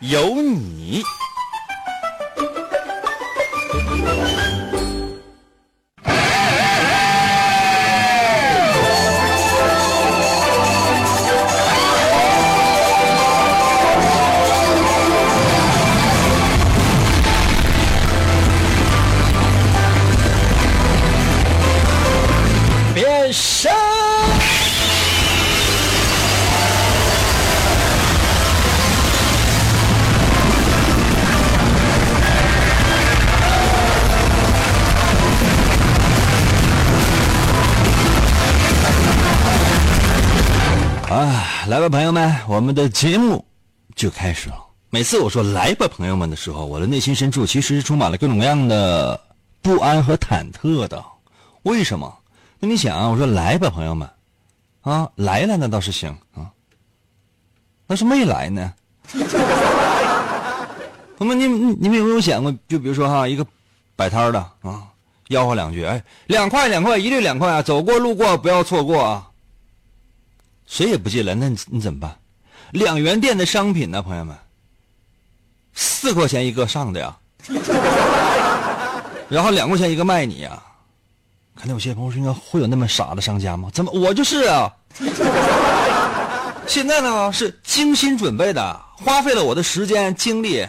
有你。朋友们，我们的节目就开始了。每次我说“来吧，朋友们”的时候，我的内心深处其实充满了各种各样的不安和忐忑的。为什么？那你想啊，我说“来吧，朋友们”，啊，来了那倒是行啊，那是没来呢。朋友们，你你们有没有想过，就比如说哈，一个摆摊的啊，吆喝两句，哎，两块两块，一律两块啊，走过路过不要错过啊。谁也不进来，那你你怎么办？两元店的商品呢，朋友们，四块钱一个上的呀，然后两块钱一个卖你呀。可能有些朋友说，应该会有那么傻的商家吗？怎么我就是啊？现在呢是精心准备的，花费了我的时间精力，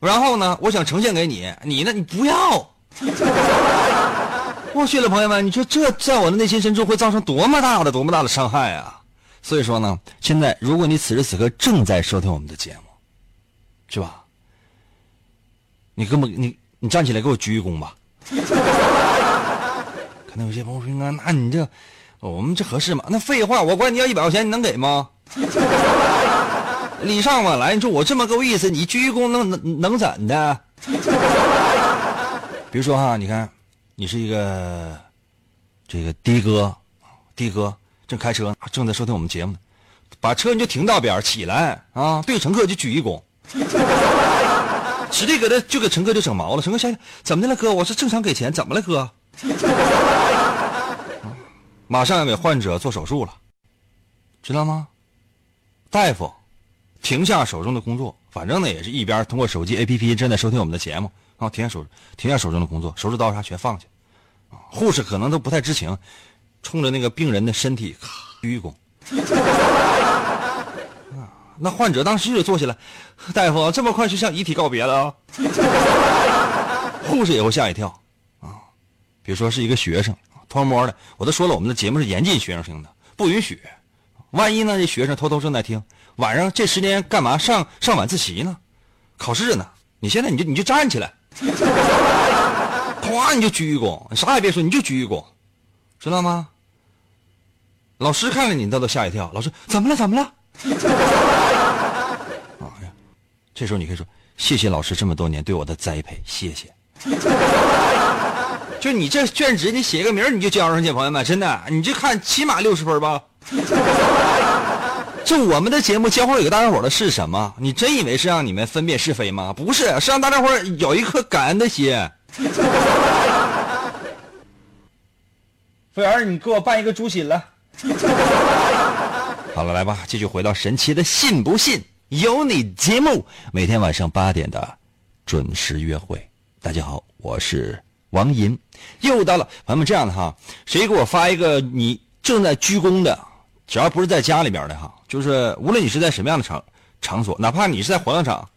然后呢，我想呈现给你，你呢你不要。我去了，朋友们，你说这在我的内心深处会造成多么大的、多么大的伤害啊！所以说呢，现在如果你此时此刻正在收听我们的节目，是吧？你根本你你站起来给我鞠一躬吧。可能有些朋友说：“那那你这，我们这合适吗？”那废话，我管你要一百块钱，你能给吗？礼尚往来，你说我这么够意思，你鞠一躬能能能怎的？比如说哈，你看，你是一个这个的哥，的哥。正开车，正在收听我们节目呢，把车你就停道边起来啊，对乘客就鞠一躬，直接给他就给乘客就整毛了。乘客想想怎么的了，哥？我是正常给钱，怎么了，哥？马上要给患者做手术了，知道吗？大夫停下手中的工作，反正呢也是一边通过手机 APP 正在收听我们的节目啊，停下手停下手中的工作，手术刀啥全放下啊，护士可能都不太知情。冲着那个病人的身体咔鞠一躬，那患者当时就坐起来，大夫这么快就向遗体告别了啊！护士也会吓一跳啊！比如说是一个学生偷摸的，我都说了，我们的节目是严禁学生听的，不允许。万一呢，这学生偷偷正在听，晚上这时间干嘛上上晚自习呢？考试呢？你现在你就你就站起来，咵你就鞠一躬，啥也别说，你就鞠一躬，知道吗？老师看了你，他都吓一跳。老师怎么了？怎么了？啊 呀！这时候你可以说：“谢谢老师这么多年对我的栽培，谢谢。”就你这卷纸，你写个名你就交上去，朋友们，真的，你就看起码六十分吧。就我们的节目教会给大家伙的是什么？你真以为是让你们分辨是非吗？不是，是让大家伙有一颗感恩的心。服务员，你给我办一个猪心来。好了，来吧，继续回到神奇的“信不信有你”节目，每天晚上八点的准时约会。大家好，我是王银，又到了朋友们这样的哈，谁给我发一个你正在鞠躬的，只要不是在家里边的哈，就是无论你是在什么样的场场所，哪怕你是在火葬场，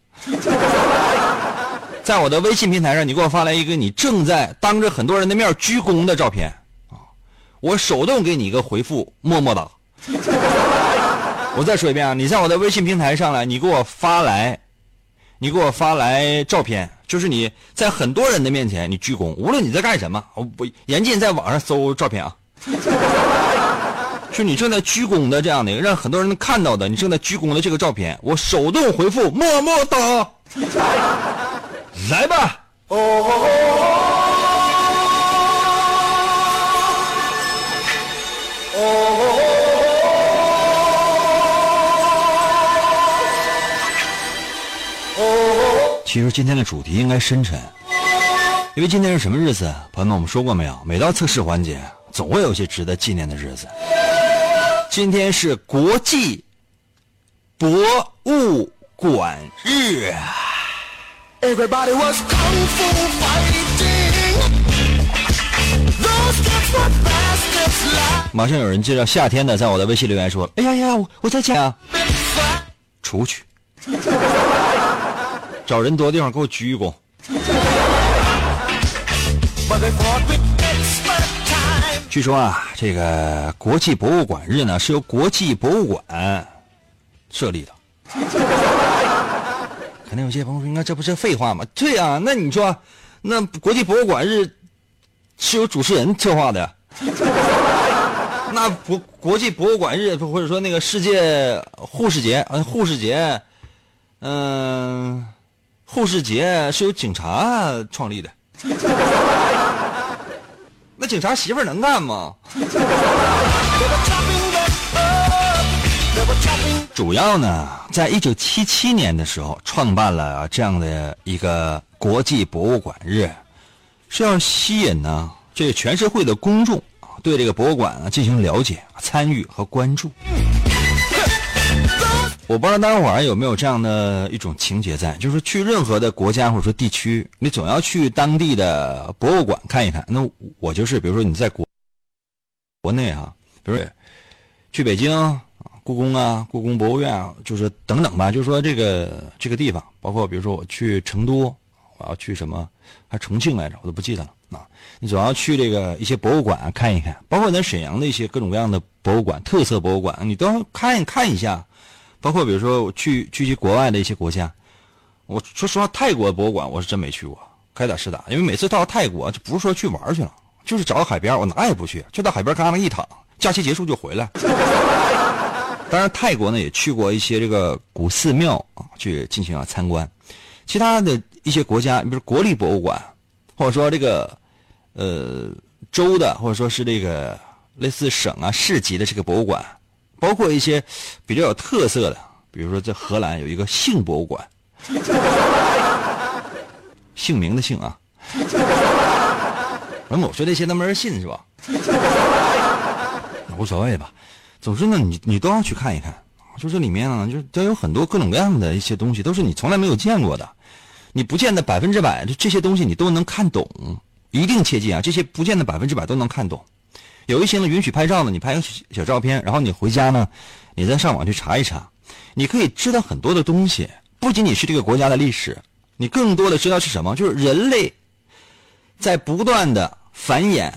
在我的微信平台上，你给我发来一个你正在当着很多人的面鞠躬的照片。我手动给你一个回复，么么哒。我再说一遍啊，你在我的微信平台上来，你给我发来，你给我发来照片，就是你在很多人的面前你鞠躬，无论你在干什么，我不严禁在网上搜照片啊。就你正在鞠躬的这样的，让很多人能看到的，你正在鞠躬的这个照片，我手动回复么么哒。来吧。其实今天的主题应该深沉，因为今天是什么日子？朋友们，我们说过没有？每到测试环节，总会有些值得纪念的日子。今天是国际博物馆日。马上有人介绍夏天的，在我的微信留言说：“哎呀呀，我我在家，出去。”找人多的地方给我鞠一躬。据说啊，这个国际博物馆日呢是由国际博物馆设立的。肯定有些朋友说：“那这不是废话吗？”对啊，那你说，那国际博物馆日是由主持人策划的？那国国际博物馆日或者说那个世界护士节，嗯，护士节，嗯。护士节是由警察创立的，那警察媳妇能干吗？主要呢，在一九七七年的时候，创办了这样的一个国际博物馆日，是要吸引呢这个全社会的公众对这个博物馆啊进行了解、参与和关注。我不知道大家伙儿有没有这样的一种情节在，就是去任何的国家或者说地区，你总要去当地的博物馆看一看。那我就是，比如说你在国国内啊，比如去北京故宫啊、故宫博物院啊，就是等等吧。就是说这个这个地方，包括比如说我去成都，我要去什么，还重庆来着，我都不记得了啊。你总要去这个一些博物馆看一看，包括咱沈阳的一些各种各样的博物馆、特色博物馆，你都要看看一下。包括比如说我去去去国外的一些国家，我说实话，泰国博物馆我是真没去过，开打是打，因为每次到泰国就不是说去玩去了，就是找个海边，我哪也不去，就到海边嘎那一躺，假期结束就回来。当然，泰国呢也去过一些这个古寺庙啊，去进行啊参观。其他的一些国家，比如国立博物馆，或者说这个呃州的，或者说是这个类似省啊市级的这个博物馆。包括一些比较有特色的，比如说在荷兰有一个性博物馆，姓名的姓啊。那我说这些都没人信是吧？无所谓吧。总之呢，你你都要去看一看，就这里面呢，就都有很多各种各样的一些东西，都是你从来没有见过的。你不见得百分之百这些东西你都能看懂，一定切记啊，这些不见得百分之百都能看懂。有一些呢允许拍照呢，你拍个小照片，然后你回家呢，你再上网去查一查，你可以知道很多的东西。不仅仅是这个国家的历史，你更多的知道是什么？就是人类在不断的繁衍、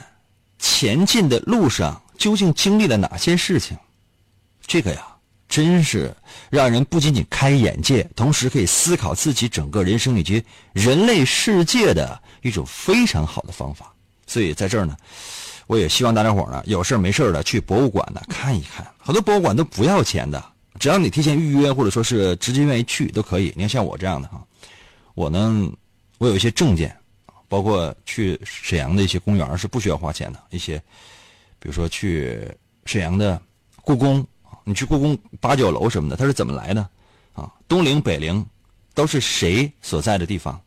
前进的路上，究竟经历了哪些事情？这个呀，真是让人不仅仅开眼界，同时可以思考自己整个人生以及人类世界的一种非常好的方法。所以在这儿呢。我也希望大家伙呢，有事没事的去博物馆呢看一看。很多博物馆都不要钱的，只要你提前预约或者说是直接愿意去都可以。你看像我这样的哈，我呢，我有一些证件，包括去沈阳的一些公园是不需要花钱的。一些，比如说去沈阳的故宫，你去故宫八角楼什么的，它是怎么来的？啊，东陵、北陵都是谁所在的地方？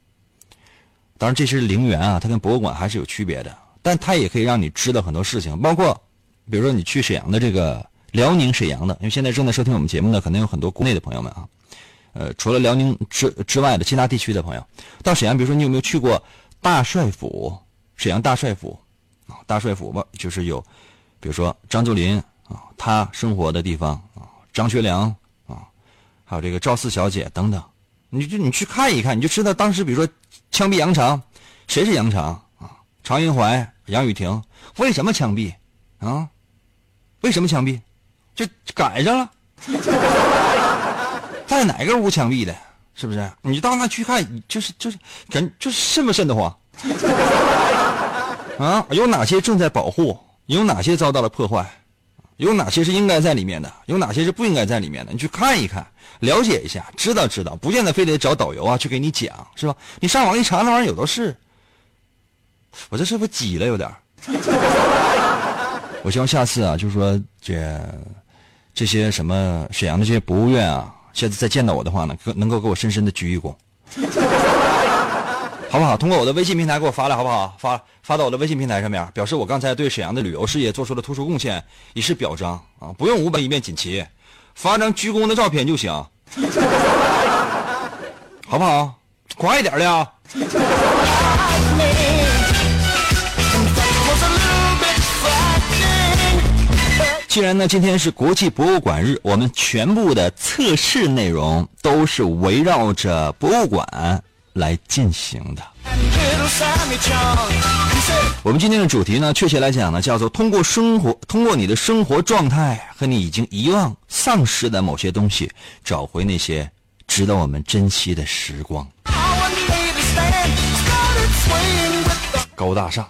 当然这是陵园啊，它跟博物馆还是有区别的。但它也可以让你知道很多事情，包括，比如说你去沈阳的这个辽宁沈阳的，因为现在正在收听我们节目的可能有很多国内的朋友们啊，呃，除了辽宁之之外的其他地区的朋友，到沈阳，比如说你有没有去过大帅府？沈阳大帅府啊，大帅府吧，就是有，比如说张作霖啊，他生活的地方啊，张学良啊，还有这个赵四小姐等等，你就你去看一看，你就知道当时比如说枪毙杨长，谁是杨长啊？常云怀。杨雨婷为什么枪毙？啊？为什么枪毙？就赶上了，在哪个屋枪毙的？是不是？你到那去看，就是就是感就是瘆不瘆得慌？啊？有哪些正在保护？有哪些遭到了破坏？有哪些是应该在里面的，有哪些是不应该在里面的，你去看一看，了解一下，知道知道，不见得非得找导游啊去给你讲，是吧？你上网一查，那玩意儿有的是。我这是不是挤了有点 我希望下次啊，就是说这这些什么沈阳的这些博物院啊，下次再见到我的话呢，能够给我深深的鞠一躬，好不好？通过我的微信平台给我发来，好不好？发发到我的微信平台上面，表示我刚才对沈阳的旅游事业做出了突出贡献，以示表彰啊！不用五百一面锦旗，发张鞠躬的照片就行，好不好？快一点的啊！既然呢，今天是国际博物馆日，我们全部的测试内容都是围绕着博物馆来进行的。我们今天的主题呢，确切来讲呢，叫做通过生活，通过你的生活状态和你已经遗忘、丧失的某些东西，找回那些值得我们珍惜的时光。高大上。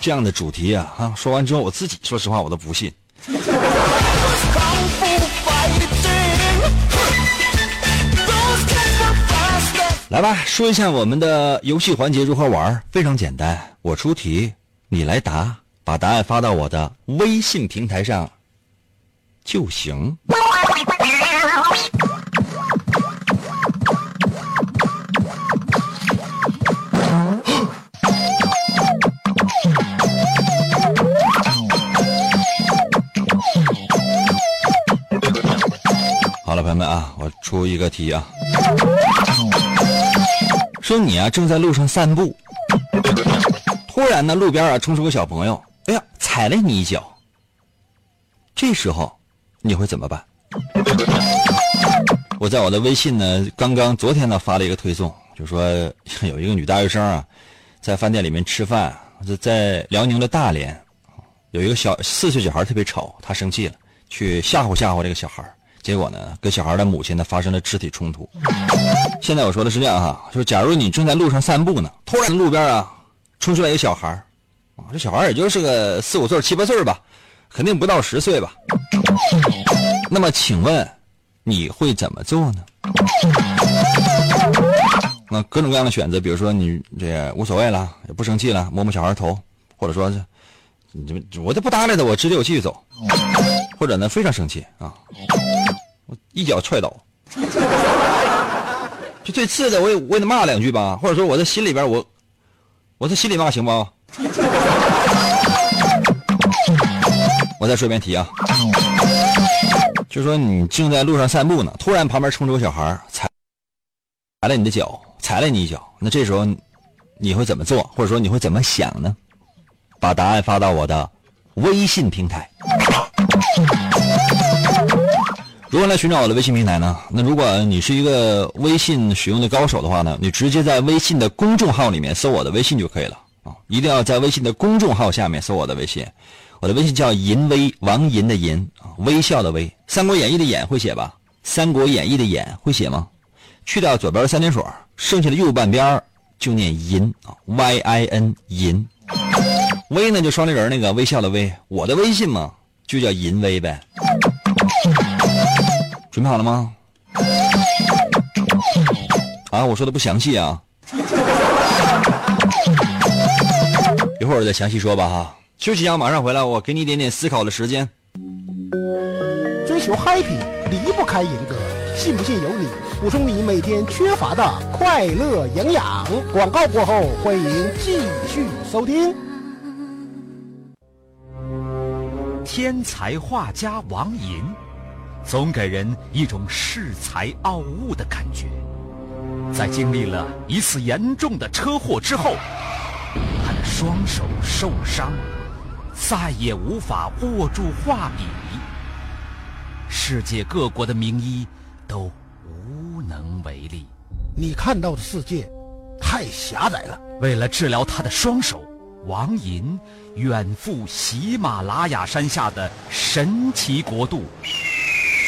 这样的主题啊，啊，说完之后，我自己说实话，我都不信。来吧，说一下我们的游戏环节如何玩，非常简单，我出题，你来答，把答案发到我的微信平台上就行。们啊，我出一个题啊，说你啊正在路上散步，突然呢路边啊冲出个小朋友，哎呀踩了你一脚，这时候你会怎么办？我在我的微信呢，刚刚昨天呢发了一个推送，就说 有一个女大学生啊，在饭店里面吃饭，在辽宁的大连，有一个小四岁小孩特别吵，她生气了，去吓唬吓唬这个小孩。结果呢，跟小孩的母亲呢发生了肢体冲突。现在我说的是这样哈，说假如你正在路上散步呢，突然路边啊冲出来一个小孩啊，这小孩也就是个四五岁、七八岁吧，肯定不到十岁吧。那么请问你会怎么做呢？那各种各样的选择，比如说你这无所谓了，也不生气了，摸摸小孩头，或者说是，你我就不搭理他，我直接我继续走，或者呢非常生气啊。我一脚踹倒，就最次的，我也我也得骂两句吧，或者说我在心里边，我我在心里骂行不？我再说一遍题啊，就说你正在路上散步呢，突然旁边冲出个小孩踩踩了你的脚，踩了你一脚，那这时候你会怎么做？或者说你会怎么想呢？把答案发到我的微信平台。如何来寻找我的微信平台呢？那如果你是一个微信使用的高手的话呢，你直接在微信的公众号里面搜我的微信就可以了啊！一定要在微信的公众号下面搜我的微信，我的微信叫银威王银的银啊，微笑的微，《三国演义》的演会写吧？《三国演义》的演会写吗？去掉左边三点水，剩下的右半边就念银啊，Y I N 银，微呢就双立人那个微笑的微，我的微信嘛就叫银威呗。准备好了吗？啊，我说的不详细啊，一会儿再详细说吧哈。休息一下，马上回来，我给你一点点思考的时间。追求 happy 离不开严格，信不信由你。补充你每天缺乏的快乐营养。广告过后，欢迎继续收听。天才画家王寅。总给人一种恃才傲物的感觉。在经历了一次严重的车祸之后，他的双手受伤，再也无法握住画笔。世界各国的名医都无能为力。你看到的世界太狭窄了。为了治疗他的双手，王寅远赴喜马拉雅山下的神奇国度。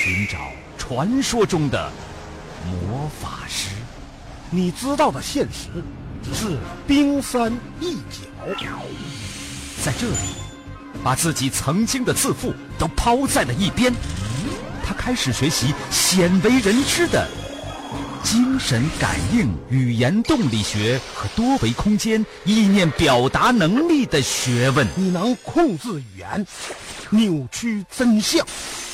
寻找传说中的魔法师，你知道的现实只是冰山一角。在这里，把自己曾经的自负都抛在了一边，他开始学习鲜为人知的精神感应、语言动力学和多维空间意念表达能力的学问。你能控制语言，扭曲真相，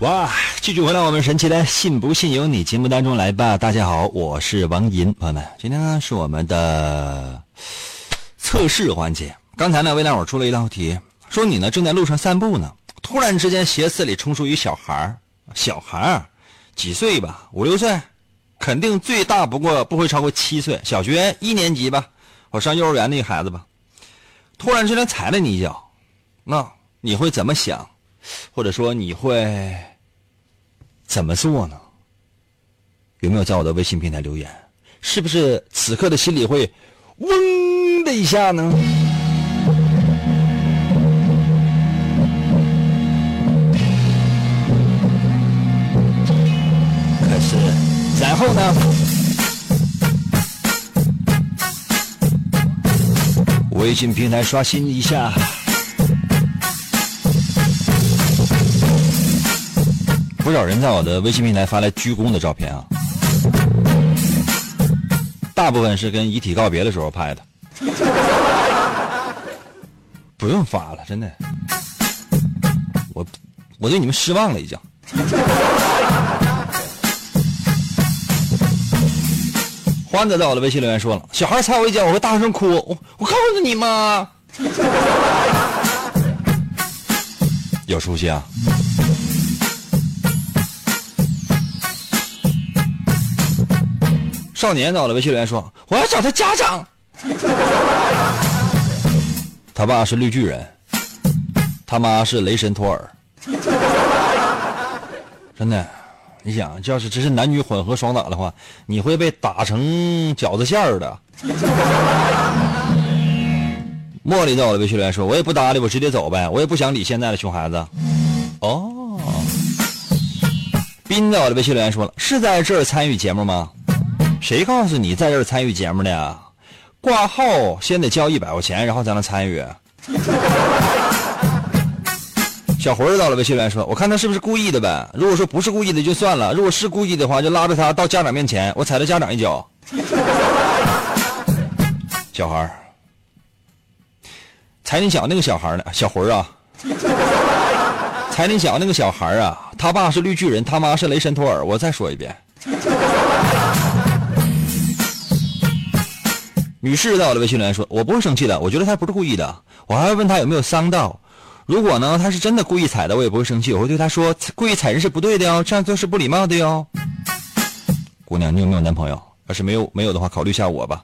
哇！继续回到我们神奇的“信不信由你”节目当中来吧。大家好，我是王银，朋友们，今天呢是我们的测试环节。刚才呢为大伙出了一道题，说你呢正在路上散步呢，突然之间斜刺里冲出一小孩儿，小孩儿几岁吧，五六岁，肯定最大不过不会超过七岁，小学一年级吧，我上幼儿园那孩子吧，突然之间踩了你一脚，那你会怎么想？或者说你会怎么做呢？有没有在我的微信平台留言？是不是此刻的心里会嗡的一下呢？可是，然后呢？微信平台刷新一下。不少人在我的微信平台发来鞠躬的照片啊，大部分是跟遗体告别的时候拍的。不用发了，真的，我我对你们失望了已经。欢子在我的微信留言说了：“小孩踩我一脚，我会大声哭。”我我告诉你嘛，有出息啊！少年在我的微信留言说：“我要找他家长。”他爸是绿巨人，他妈是雷神托尔。真的，你想，要是这是男女混合双打的话，你会被打成饺子馅儿的。茉莉在我的微信留言说：“我也不搭理，我直接走呗，我也不想理现在的熊孩子。”哦，斌在我的微信留言说了：“是在这儿参与节目吗？”谁告诉你在这儿参与节目的？挂号先得交一百块钱，然后才能参与。小魂儿到了微信来说：“我看他是不是故意的呗？如果说不是故意的就算了，如果是故意的话，就拉着他到家长面前，我踩他家长一脚。”小孩儿，踩你脚那个小孩呢？小魂儿啊，踩你脚那个小孩儿啊，他爸是绿巨人，他妈是雷神托尔。我再说一遍。女士在我的微信留言说：“我不会生气的，我觉得他不是故意的。我还会问他有没有伤到。如果呢，他是真的故意踩的，我也不会生气。我会对他说，故意踩人是不对的哟，这样做是不礼貌的哟。姑娘，你有没有男朋友？要是没有，没有的话，考虑一下我吧。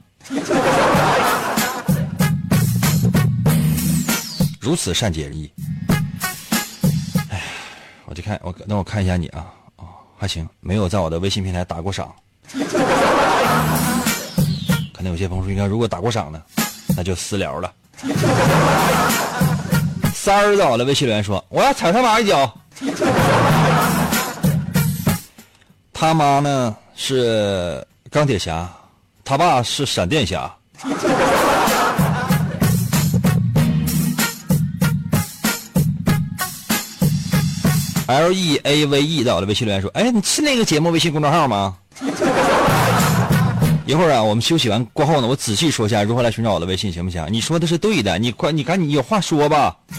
如此善解人意。哎，我就看我，那我看一下你啊，哦，还行，没有在我的微信平台打过赏。”那有些朋友说：“应该如果打过赏呢，那就私聊了。”三儿早了，微信留言说：“我要踩他妈一脚。”他妈呢是钢铁侠，他爸是闪电侠。L E A V E 在我的微信留言说：“哎，你是那个节目微信公众号吗？”一会儿啊，我们休息完过后呢，我仔细说一下如何来寻找我的微信，行不行？你说的是对的，你快，你赶紧有话说吧。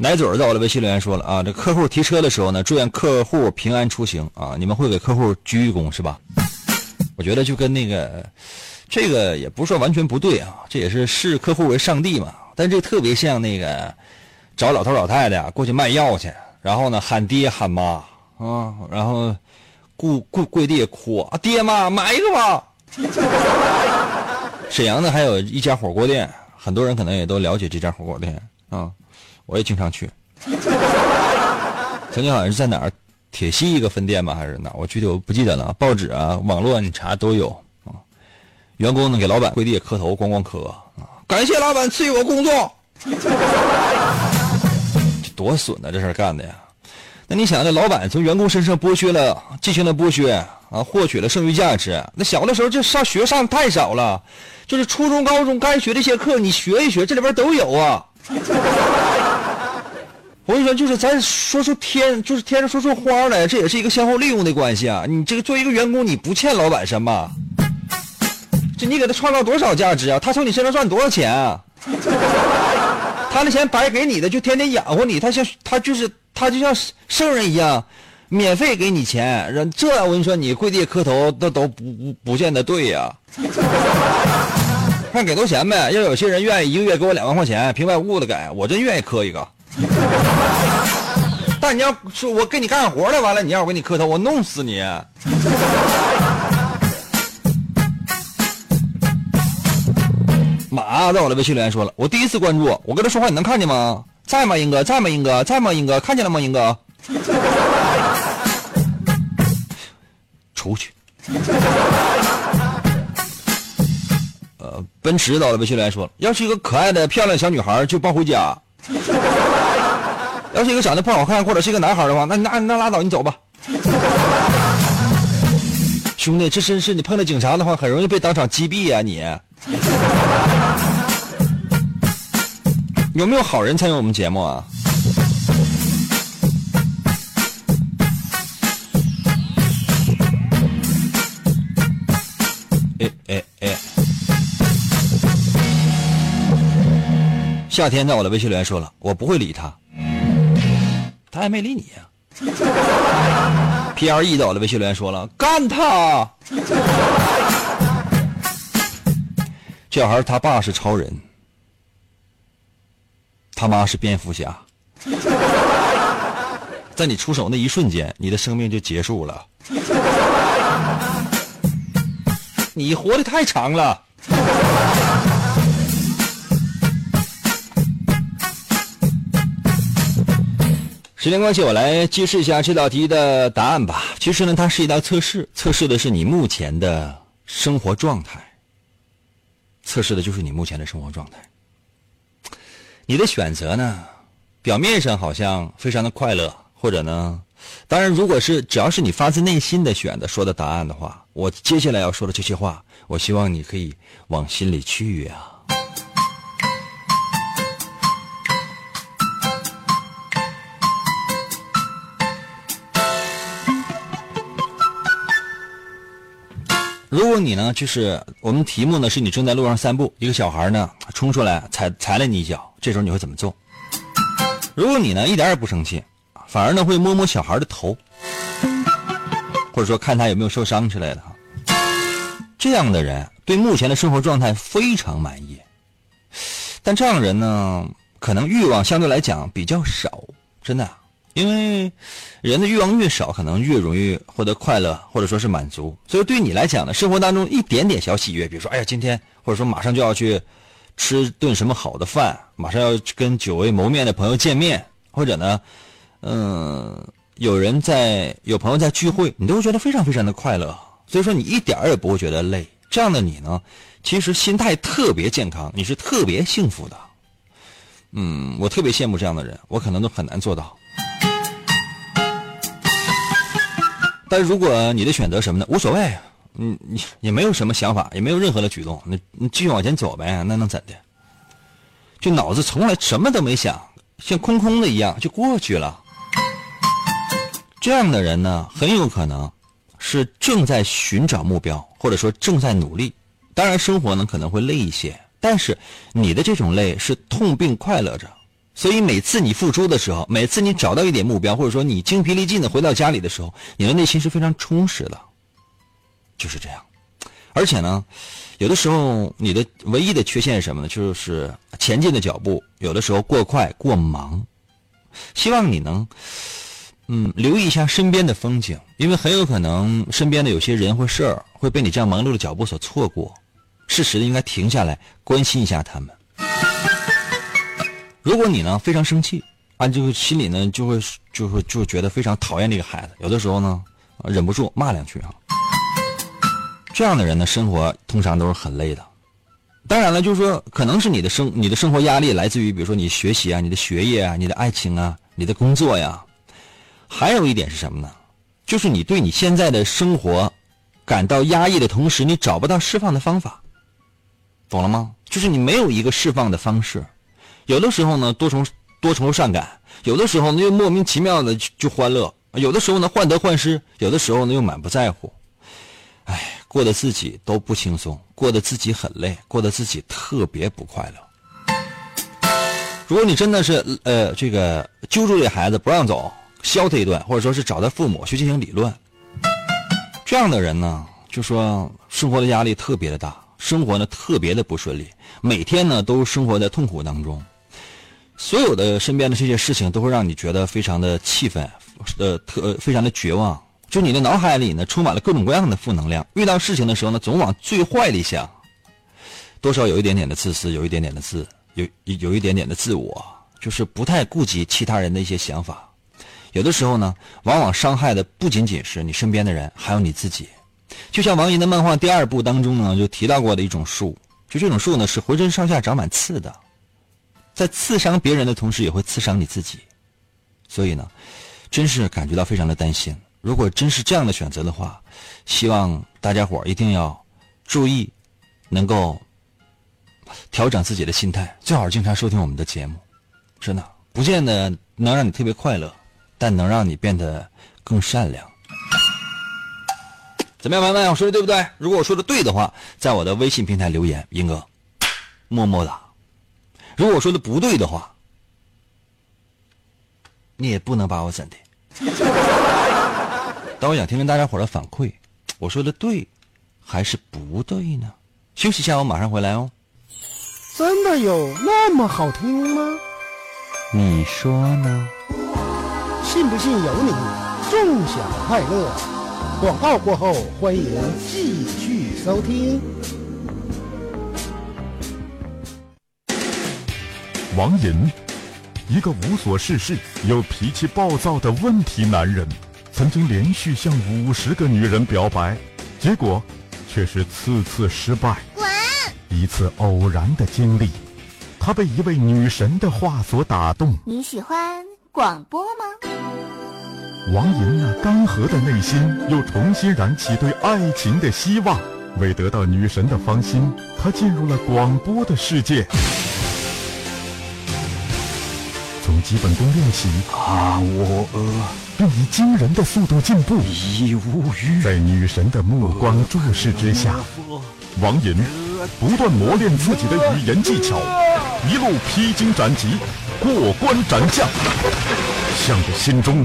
奶嘴儿在我的微信留言说了啊，这客户提车的时候呢，祝愿客户平安出行啊。你们会给客户鞠一躬是吧？我觉得就跟那个，这个也不是说完全不对啊，这也是视客户为上帝嘛。但这特别像那个找老头老太太过去卖药去，然后呢喊爹喊妈啊，然后。跪跪跪地哭啊！爹妈买一个吧。沈阳呢还有一家火锅店，很多人可能也都了解这家火锅店啊，我也经常去。曾经好像是在哪儿，铁西一个分店吧，还是哪？我具体我不记得了。报纸啊，网络你查都有啊。员工呢给老板跪地磕头，咣咣磕啊，感谢老板赐予我工作。这多损呐，这事干的呀！那你想，这老板从员工身上剥削了，进行了剥削啊，获取了剩余价值。那小的时候就上学上太少了，就是初中、高中该学这些课，你学一学，这里边都有啊。我跟你说，就是咱说出天，就是天上说出花来，这也是一个相互利用的关系啊。你这个作为一个员工，你不欠老板什么？这你给他创造多少价值啊？他从你身上赚多少钱啊？他那钱白给你的，就天天养活你，他像他就是他就像圣人一样，免费给你钱。这我跟你说，你跪地磕头，那都不不不见得对呀。看给多少钱呗？要有些人愿意一个月给我两万块钱，平白无故的给我，真愿意磕一个。但你要说我给你干活了，完了你让我给你磕头，我弄死你！马在我的微信留言说了，我第一次关注，我跟他说话你能看见吗？在吗，英哥？在吗，英哥？在吗，英哥？看见了吗，英哥？出去。呃，奔驰到了微信留言说了，要是一个可爱的漂亮小女孩就抱回家。要是一个长得不好看，或者是一个男孩的话，那那那拉倒，你走吧。兄弟，这真是你碰到警察的话，很容易被当场击毙呀！你有没有好人参与我们节目啊？哎哎哎！夏天在我的微信留言说了，我不会理他。他还没理你呀！P R E 到了，微信留言说了：“干他！”这小孩他爸是超人，他妈是蝙蝠侠。在你出手那一瞬间，你的生命就结束了。你活的太长了。时间关系，我来揭示一下这道题的答案吧。其实呢，它是一道测试，测试的是你目前的生活状态。测试的就是你目前的生活状态。你的选择呢，表面上好像非常的快乐，或者呢，当然，如果是只要是你发自内心的选择说的答案的话，我接下来要说的这些话，我希望你可以往心里去呀。如果你呢，就是我们题目呢，是你正在路上散步，一个小孩呢冲出来踩踩了你一脚，这时候你会怎么做？如果你呢一点也不生气，反而呢会摸摸小孩的头，或者说看他有没有受伤之类的哈。这样的人对目前的生活状态非常满意，但这样的人呢，可能欲望相对来讲比较少，真的。因为人的欲望越少，可能越容易获得快乐，或者说是满足。所以对你来讲呢，生活当中一点点小喜悦，比如说，哎呀，今天或者说马上就要去吃顿什么好的饭，马上要跟久未谋面的朋友见面，或者呢，嗯，有人在有朋友在聚会，你都会觉得非常非常的快乐。所以说你一点也不会觉得累。这样的你呢，其实心态特别健康，你是特别幸福的。嗯，我特别羡慕这样的人，我可能都很难做到。但如果你的选择什么呢？无所谓，你你也没有什么想法，也没有任何的举动，那你继续往前走呗，那能怎的？就脑子从来什么都没想，像空空的一样就过去了。这样的人呢，很有可能是正在寻找目标，或者说正在努力。当然，生活呢可能会累一些，但是你的这种累是痛并快乐着。所以每次你付出的时候，每次你找到一点目标，或者说你精疲力尽的回到家里的时候，你的内心是非常充实的，就是这样。而且呢，有的时候你的唯一的缺陷是什么呢？就是前进的脚步有的时候过快过忙。希望你能，嗯，留意一下身边的风景，因为很有可能身边的有些人或事儿会被你这样忙碌的脚步所错过。适时的应该停下来关心一下他们。如果你呢非常生气，啊，就是心里呢就会就会就觉得非常讨厌这个孩子，有的时候呢忍不住骂两句啊。这样的人呢，生活通常都是很累的。当然了，就是说，可能是你的生你的生活压力来自于，比如说你学习啊、你的学业啊、你的爱情啊、你的工作呀。还有一点是什么呢？就是你对你现在的生活感到压抑的同时，你找不到释放的方法，懂了吗？就是你没有一个释放的方式。有的时候呢，多愁多愁善感；有的时候呢，又莫名其妙的就欢乐；有的时候呢，患得患失；有的时候呢，又满不在乎。哎，过得自己都不轻松，过得自己很累，过得自己特别不快乐。如果你真的是呃，这个揪住这孩子不让走。削他一顿，或者说是找他父母去进行理论。这样的人呢，就说生活的压力特别的大，生活呢特别的不顺利，每天呢都生活在痛苦当中。所有的身边的这些事情都会让你觉得非常的气愤，呃，特非常的绝望。就你的脑海里呢充满了各种各样的负能量。遇到事情的时候呢，总往最坏里想，多少有一点点的自私，有一点点的自，有有一点点的自我，就是不太顾及其他人的一些想法。有的时候呢，往往伤害的不仅仅是你身边的人，还有你自己。就像王寅的漫画第二部当中呢，就提到过的一种树，就这种树呢是浑身上下长满刺的，在刺伤别人的同时，也会刺伤你自己。所以呢，真是感觉到非常的担心。如果真是这样的选择的话，希望大家伙一定要注意，能够调整自己的心态，最好是经常收听我们的节目。真的，不见得能让你特别快乐。但能让你变得更善良，怎么样，文文？我说的对不对？如果我说的对的话，在我的微信平台留言，英哥，么么哒。如果我说的不对的话，你也不能把我怎的。但我想听听大家伙的反馈，我说的对还是不对呢？休息一下，我马上回来哦。真的有那么好听吗？你说呢？信不信由你，纵享快乐。广告过后，欢迎继续收听。王寅，一个无所事事又脾气暴躁的问题男人，曾经连续向五十个女人表白，结果却是次次失败。滚！一次偶然的经历，他被一位女神的话所打动。你喜欢？广播吗？王莹那干涸的内心又重新燃起对爱情的希望。为得到女神的芳心，他进入了广播的世界。从基本功练习啊，我并以惊人的速度进步。已无语。在女神的目光注视之下，王银不断磨练自己的语言技巧，一路披荆斩棘。过关斩将，向着心中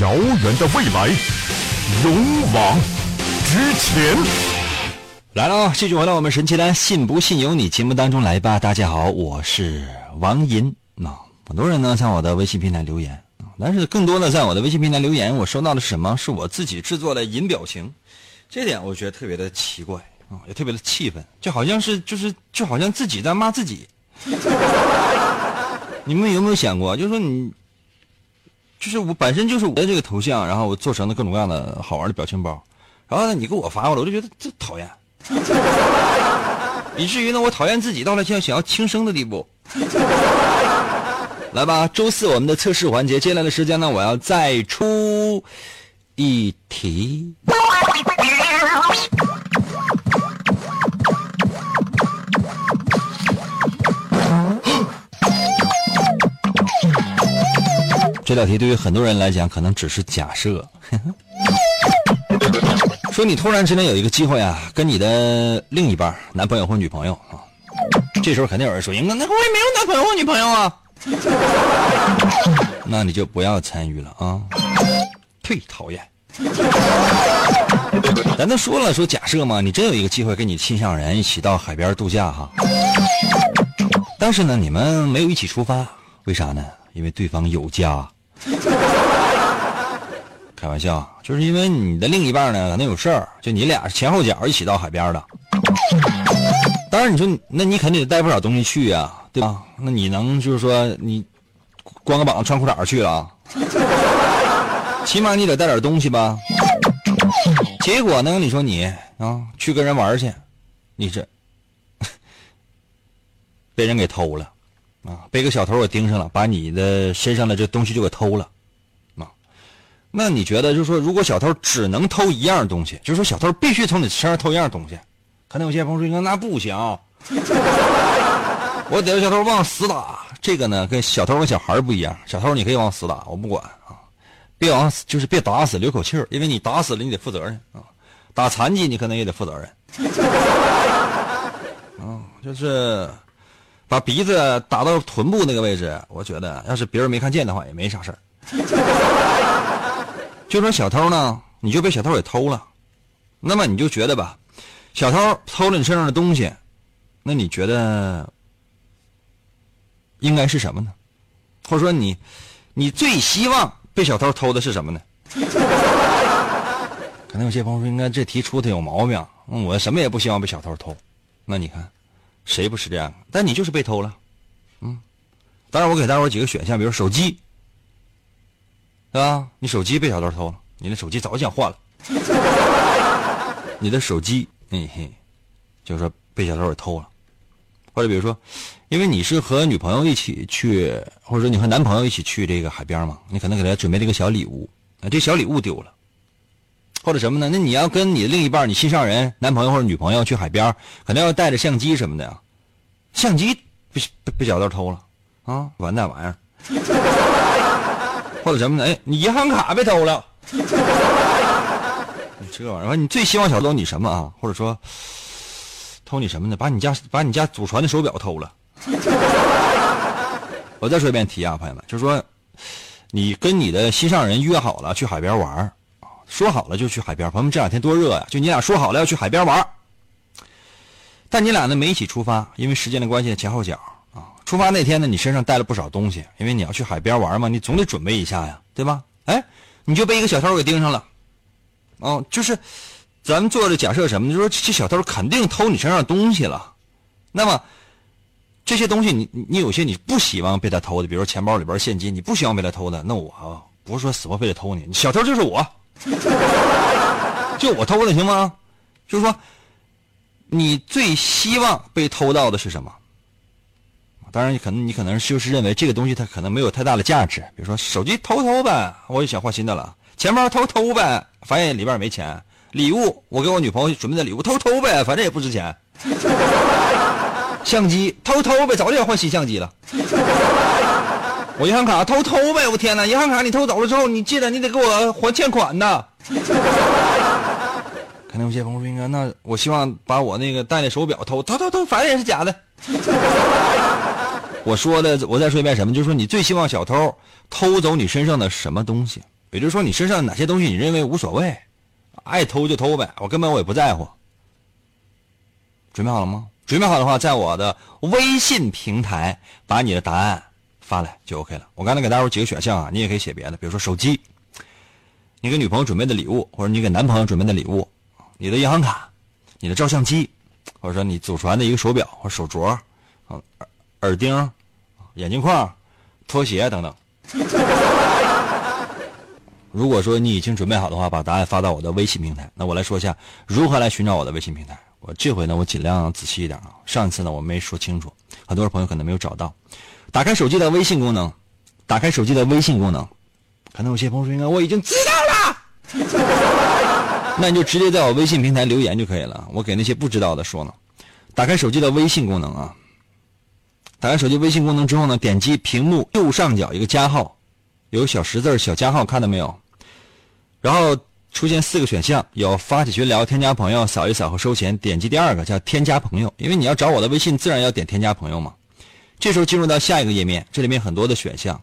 遥远的未来勇往直前。来了啊！继续回到我们神奇的“信不信由你”节目当中来吧。大家好，我是王银。很多人呢在我的微信平台留言但是更多的在我的微信平台留言，我收到的是什么？是我自己制作的银表情，这点我觉得特别的奇怪啊，也特别的气愤，就好像是就是就好像自己在骂自己。你们有没有想过，就是说你，就是我本身就是我的这个头像，然后我做成了各种各样的好玩的表情包，然后呢你给我发过来，我就觉得这讨厌，以至于呢我讨厌自己到了像想要轻生的地步。来吧，周四我们的测试环节，接下来的时间呢我要再出一题。这道题对于很多人来讲，可能只是假设。说你突然之间有一个机会啊，跟你的另一半，男朋友或女朋友啊，这时候肯定有人说：“应该那我也没有男朋友或女朋友啊。” 那你就不要参与了啊！忒讨厌。咱都说了，说假设嘛，你真有一个机会跟你心上人一起到海边度假哈，但是呢，你们没有一起出发，为啥呢？因为对方有家。开玩笑，就是因为你的另一半呢，可能有事儿，就你俩前后脚一起到海边的。当然，你说，那你肯定得带不少东西去呀，对吧？那你能就是说你光个膀子穿裤衩去了啊？起码你得带点东西吧。结果呢，你说你啊去跟人玩去，你这 被人给偷了啊，被个小偷给盯上了，把你的身上的这东西就给偷了啊。那你觉得就是说，如果小偷只能偷一样东西，就是说小偷必须从你身上偷一样东西，可能有些朋友说那不行，我逮着小偷往死打。这个呢，跟小偷跟小孩不一样，小偷你可以往死打，我不管啊，别往死就是别打死，留口气儿，因为你打死了你得负责任啊，打残疾你可能也得负责任。啊，就是把鼻子打到臀部那个位置，我觉得要是别人没看见的话也没啥事儿。就说小偷呢，你就被小偷给偷了，那么你就觉得吧，小偷偷了你身上的东西，那你觉得应该是什么呢？或者说你，你最希望被小偷偷的是什么呢？可能有些朋友说，应该这题出的有毛病。我什么也不希望被小偷偷。那你看，谁不是这样？但你就是被偷了，嗯。当然，我给大伙几个选项，比如手机，对吧？你手机被小偷偷了，你的手机早就想换了。你的手机，嘿嘿，就是说被小偷给偷了。或者比如说，因为你是和女朋友一起去，或者说你和男朋友一起去这个海边嘛，你可能给他准备了一个小礼物，啊，这小礼物丢了。或者什么呢？那你要跟你的另一半、你心上人、男朋友或者女朋友去海边，肯定要带着相机什么的呀。相机被被被小偷偷了啊！完蛋玩意儿。或者什么呢？哎，你银行卡被偷了。这玩意儿，你最希望小偷你什么啊？或者说偷你什么呢？把你家把你家祖传的手表偷了。我再说一遍题啊，朋友们，就是说你跟你的心上人约好了去海边玩说好了就去海边，朋友们这两天多热呀！就你俩说好了要去海边玩，但你俩呢没一起出发，因为时间的关系前后脚啊。出发那天呢，你身上带了不少东西，因为你要去海边玩嘛，你总得准备一下呀，对吧？哎，你就被一个小偷给盯上了，哦，就是咱们做的假设什么？就说这小偷肯定偷你身上东西了，那么这些东西你你有些你不希望被他偷的，比如说钱包里边现金，你不希望被他偷的，那我不是说死活非得偷你，小偷就是我。就我偷的行吗？就是说，你最希望被偷到的是什么？当然，你可能你可能就是认为这个东西它可能没有太大的价值，比如说手机偷偷呗，我就想换新的了；钱包偷偷呗，发现里边没钱；礼物我给我女朋友准备的礼物偷偷呗，反正也不值钱；相机偷偷呗，早就要换新相机了。我银行卡偷偷呗！我天哪，银行卡你偷走了之后，你记得你得给我还欠款呢。肯定有些朋友说：“应该那我希望把我那个戴的手表偷偷偷偷，反正也是假的。”我说的，我再说一遍什么？就是说你最希望小偷偷走你身上的什么东西？也就是说你身上哪些东西你认为无所谓，爱偷就偷呗，我根本我也不在乎。准备好了吗？准备好的话，在我的微信平台把你的答案。发来就 OK 了。我刚才给大伙几个选项啊，你也可以写别的，比如说手机，你给女朋友准备的礼物，或者你给男朋友准备的礼物，你的银行卡，你的照相机，或者说你祖传的一个手表或手镯，耳钉，眼镜框，拖鞋等等。如果说你已经准备好的话，把答案发到我的微信平台。那我来说一下如何来寻找我的微信平台。我这回呢，我尽量仔细一点啊。上一次呢，我没说清楚，很多朋友可能没有找到。打开手机的微信功能，打开手机的微信功能，可能有些朋友说：“应该我已经知道了。”那你就直接在我微信平台留言就可以了。我给那些不知道的说呢。打开手机的微信功能啊，打开手机微信功能之后呢，点击屏幕右上角一个加号，有小十字小加号，看到没有？然后出现四个选项，有发起群聊、添加朋友、扫一扫和收钱。点击第二个叫添加朋友，因为你要找我的微信，自然要点添加朋友嘛。这时候进入到下一个页面，这里面很多的选项，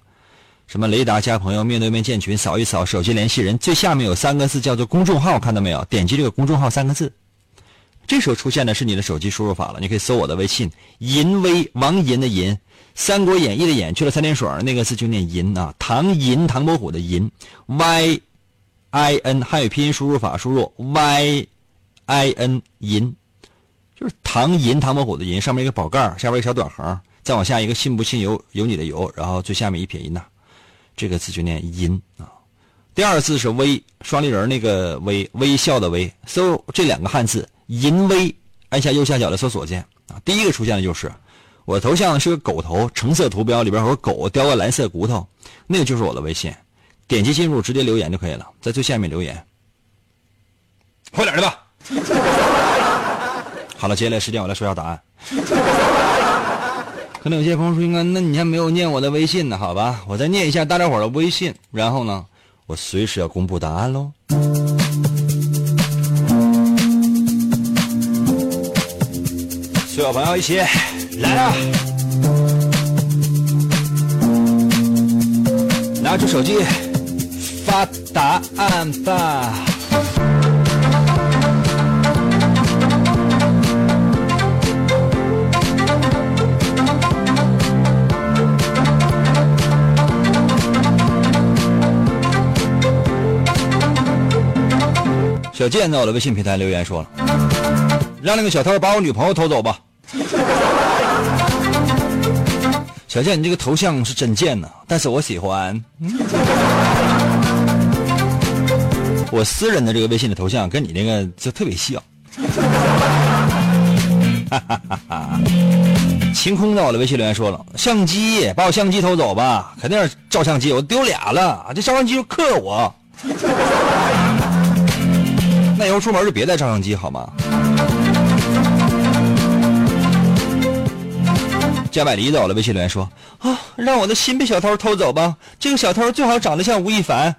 什么雷达加朋友、面对面建群、扫一扫、手机联系人，最下面有三个字叫做公众号，看到没有？点击这个公众号三个字，这时候出现的是你的手机输入法了。你可以搜我的微信“银威王银”的“银”，《三国演义》的“演”去了三点水那个字就念“银”啊，唐银唐伯虎的“银 ”，Y I N 汉语拼音输入法输入 Y I N 银，就是唐银唐伯虎的“银”，上面一个宝盖，下边一个小短横。再往下一个信不信由由你的由，然后最下面一撇一捺，这个字就念银啊。第二个字是微，双立人那个微，微笑的微，搜这两个汉字银微，按下右下角的搜索键啊，第一个出现的就是我头像是个狗头，橙色图标里边有个狗叼个蓝色骨头，那个就是我的微信，点击进入直接留言就可以了，在最下面留言，快点的吧。好了，接下来时间我来说一下答案。可能有些朋友说：“应该，那你还没有念我的微信呢？”好吧，我再念一下大家伙的微信，然后呢，我随时要公布答案喽。所有朋友一起来啊，拿出手机发答案吧。小健在我的微信平台留言说了：“让那个小偷把我女朋友偷走吧。”小健，你这个头像是真贱呐，但是我喜欢。我私人的这个微信的头像跟你那个就特别像。哈哈哈哈晴空在我的微信留言说了：“相机，把我相机偷走吧，肯定是照相机，我丢俩了，这照相机就克我。”那以后出门就别带照相机好吗？加百离在我的微信留言说：“啊，让我的心被小偷偷走吧！这个小偷最好长得像吴亦凡。”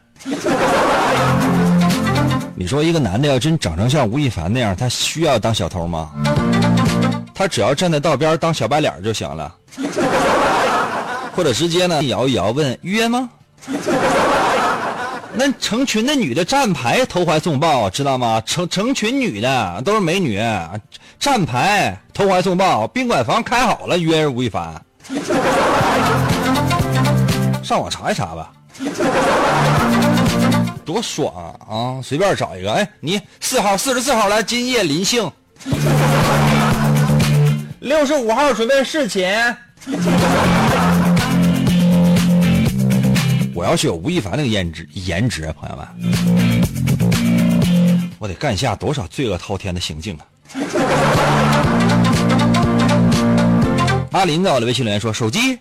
你说一个男的要真长成像吴亦凡那样，他需要当小偷吗？他只要站在道边当小白脸就行了，或者直接呢摇一摇问约吗？那成群的女的站牌投怀送抱，知道吗？成成群女的都是美女，站牌投怀送抱，宾馆房开好了，约吴亦凡。上网查一查吧，多爽啊！啊，随便找一个，哎，你四号、四十四号来，今夜临幸。六十五号准备侍寝。我要是有吴亦凡那个颜值，颜值啊，朋友们，我得干下多少罪恶滔天的行径啊！阿林在我的微信留言说：“手机，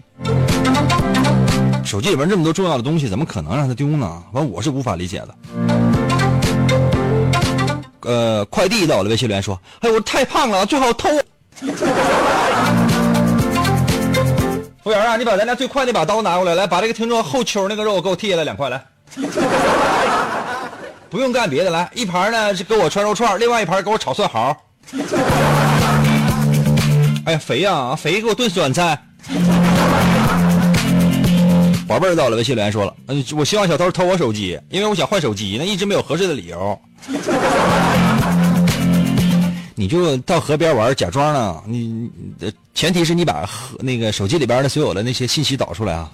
手机里边这么多重要的东西，怎么可能让他丢呢？完，我是无法理解的。”呃，快递在我的微信留言说：“哎，我太胖了，最好偷。”服务员啊，你把咱家最快那把刀拿过来，来把这个听众后丘那个肉给我剔下来两块来。不用干别的，来一盘呢是给我串肉串，另外一盘给我炒蒜毫。哎呀，肥呀，肥给我炖酸菜。宝贝儿到了，微信留言说了，嗯，我希望小偷偷我手机，因为我想换手机，那一直没有合适的理由。你就到河边玩，假装呢。你前提是你把河那个手机里边的所有的那些信息导出来啊。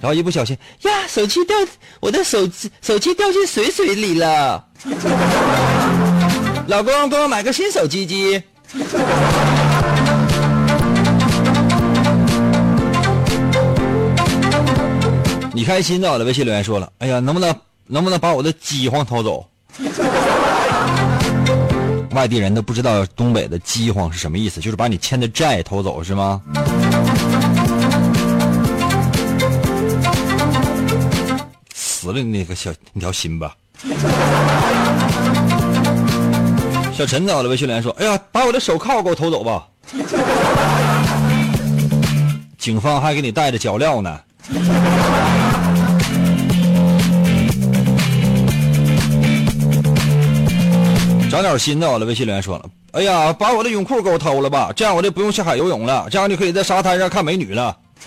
然后一不小心呀，手机掉，我的手机手机掉进水水里了。老公，给我买个新手机机。你开心的，我的微信留言说了，哎呀，能不能能不能把我的饥荒偷走？外地人都不知道东北的饥荒是什么意思，就是把你欠的债偷走是吗？死了那个小那条心吧。小陈在我的微信留言说：“哎呀，把我的手铐给我偷走吧！”警方还给你带着脚镣呢。长点心的，我的微信留言说了：“哎呀，把我的泳裤给我偷了吧，这样我就不用下海游泳了，这样就可以在沙滩上看美女了。”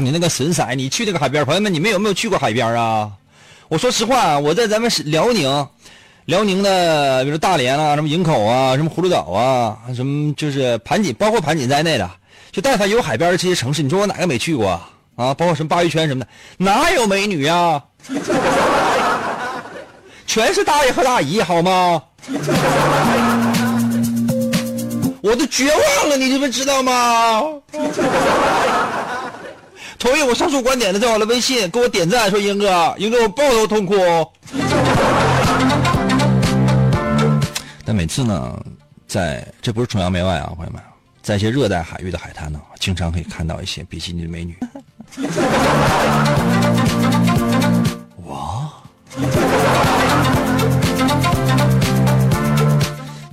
你那个损色，你去那个海边，朋友们，你们有没有去过海边啊？我说实话，我在咱们辽宁，辽宁的，比如大连啊，什么营口啊，什么葫芦岛啊，什么就是盘锦，包括盘锦在内的，就但凡有海边的这些城市，你说我哪个没去过啊？包括什么鲅鱼圈什么的，哪有美女呀？全是大爷和大姨，好吗？我都绝望了，你们知道吗？同意我上述观点的，在我的微信给我点赞，说英哥，英哥我抱头痛哭。但每次呢，在这不是崇洋媚外啊，朋友们，在一些热带海域的海滩呢，经常可以看到一些比基尼美女。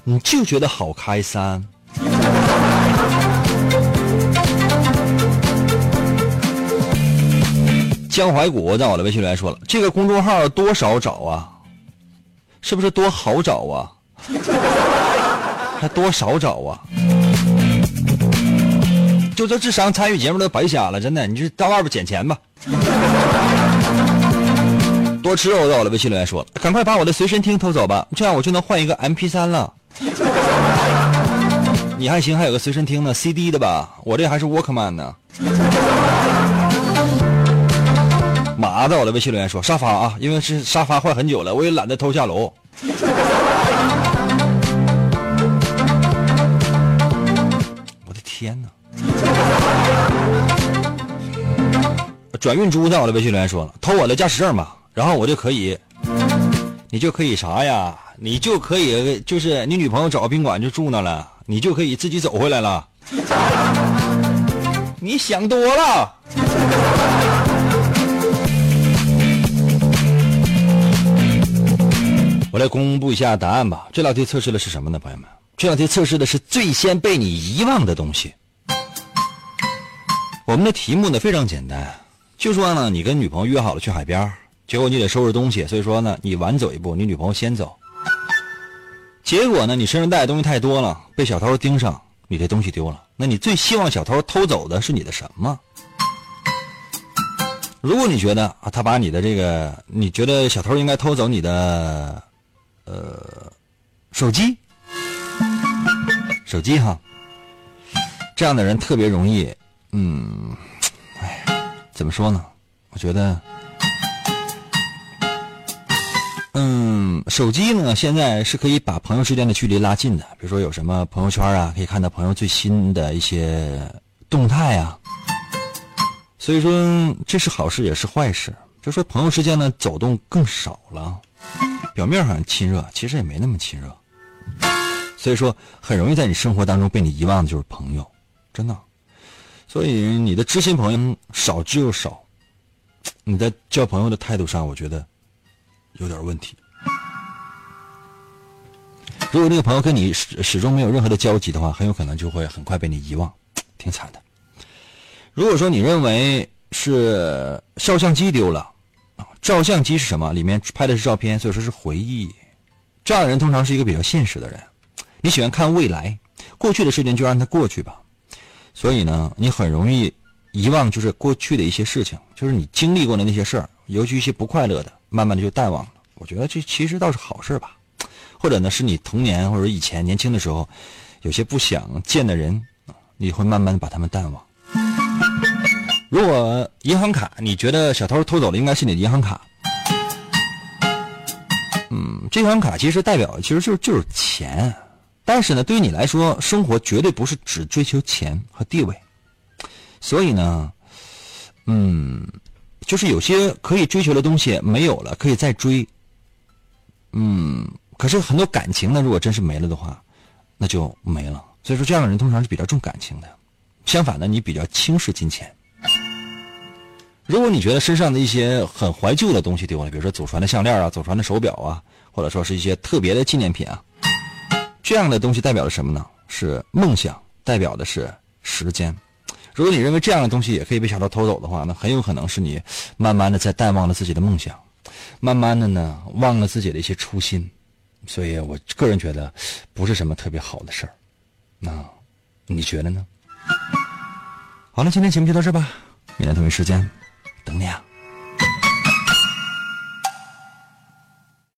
你就觉得好开心。江淮谷在我的微信里来说了，这个公众号多少找啊？是不是多好找啊？还多少找啊？就这智商参与节目都白瞎了，真的，你就到外边捡钱吧。多吃肉在我的微信留言说，赶快把我的随身听偷走吧，这样我就能换一个 MP 三了。你还行，还有个随身听呢，CD 的吧？我这还是 Walkman 呢。马在我的微信留言说沙发啊，因为是沙发坏很久了，我也懒得偷下楼。我的天哪！转运猪在我的微信留言说了，偷我的驾驶证吧，然后我就可以，你就可以啥呀？你就可以就是你女朋友找个宾馆就住那了，你就可以自己走回来了。你想多了。我来公布一下答案吧。这道题测试的是什么呢，朋友们？这道题测试的是最先被你遗忘的东西。我们的题目呢非常简单，就说呢你跟女朋友约好了去海边，结果你得收拾东西，所以说呢你晚走一步，你女朋友先走。结果呢你身上带的东西太多了，被小偷盯上，你这东西丢了。那你最希望小偷偷走的是你的什么？如果你觉得啊他把你的这个，你觉得小偷应该偷走你的。呃，手机，手机哈，这样的人特别容易，嗯，哎，怎么说呢？我觉得，手机呢，现在是可以把朋友之间的距离拉近的。比如说有什么朋友圈啊，可以看到朋友最新的一些动态啊。所以说，这是好事也是坏事。就说朋友之间呢，走动更少了。表面上亲热，其实也没那么亲热，所以说很容易在你生活当中被你遗忘的就是朋友，真的。所以你的知心朋友少之又少，你在交朋友的态度上，我觉得有点问题。如果那个朋友跟你始始终没有任何的交集的话，很有可能就会很快被你遗忘，挺惨的。如果说你认为是照相机丢了。啊照相机是什么？里面拍的是照片，所以说是回忆。这样的人通常是一个比较现实的人。你喜欢看未来，过去的事情就让它过去吧。所以呢，你很容易遗忘，就是过去的一些事情，就是你经历过的那些事儿，尤其一些不快乐的，慢慢的就淡忘了。我觉得这其实倒是好事吧。或者呢，是你童年或者以前年轻的时候，有些不想见的人，你会慢慢的把他们淡忘。如果银行卡，你觉得小偷偷走了，应该是你的银行卡。嗯，这张卡其实代表其实就是就是钱，但是呢，对于你来说，生活绝对不是只追求钱和地位。所以呢，嗯，就是有些可以追求的东西没有了，可以再追。嗯，可是很多感情呢，如果真是没了的话，那就没了。所以说，这样的人通常是比较重感情的。相反呢，你比较轻视金钱。如果你觉得身上的一些很怀旧的东西丢了，比如说祖传的项链啊、祖传的手表啊，或者说是一些特别的纪念品啊，这样的东西代表了什么呢？是梦想，代表的是时间。如果你认为这样的东西也可以被小偷偷走的话，那很有可能是你慢慢的在淡忘了自己的梦想，慢慢的呢忘了自己的一些初心。所以我个人觉得不是什么特别好的事儿。那你觉得呢？好了，今天节目就到这吧，明天同一时间。等你啊。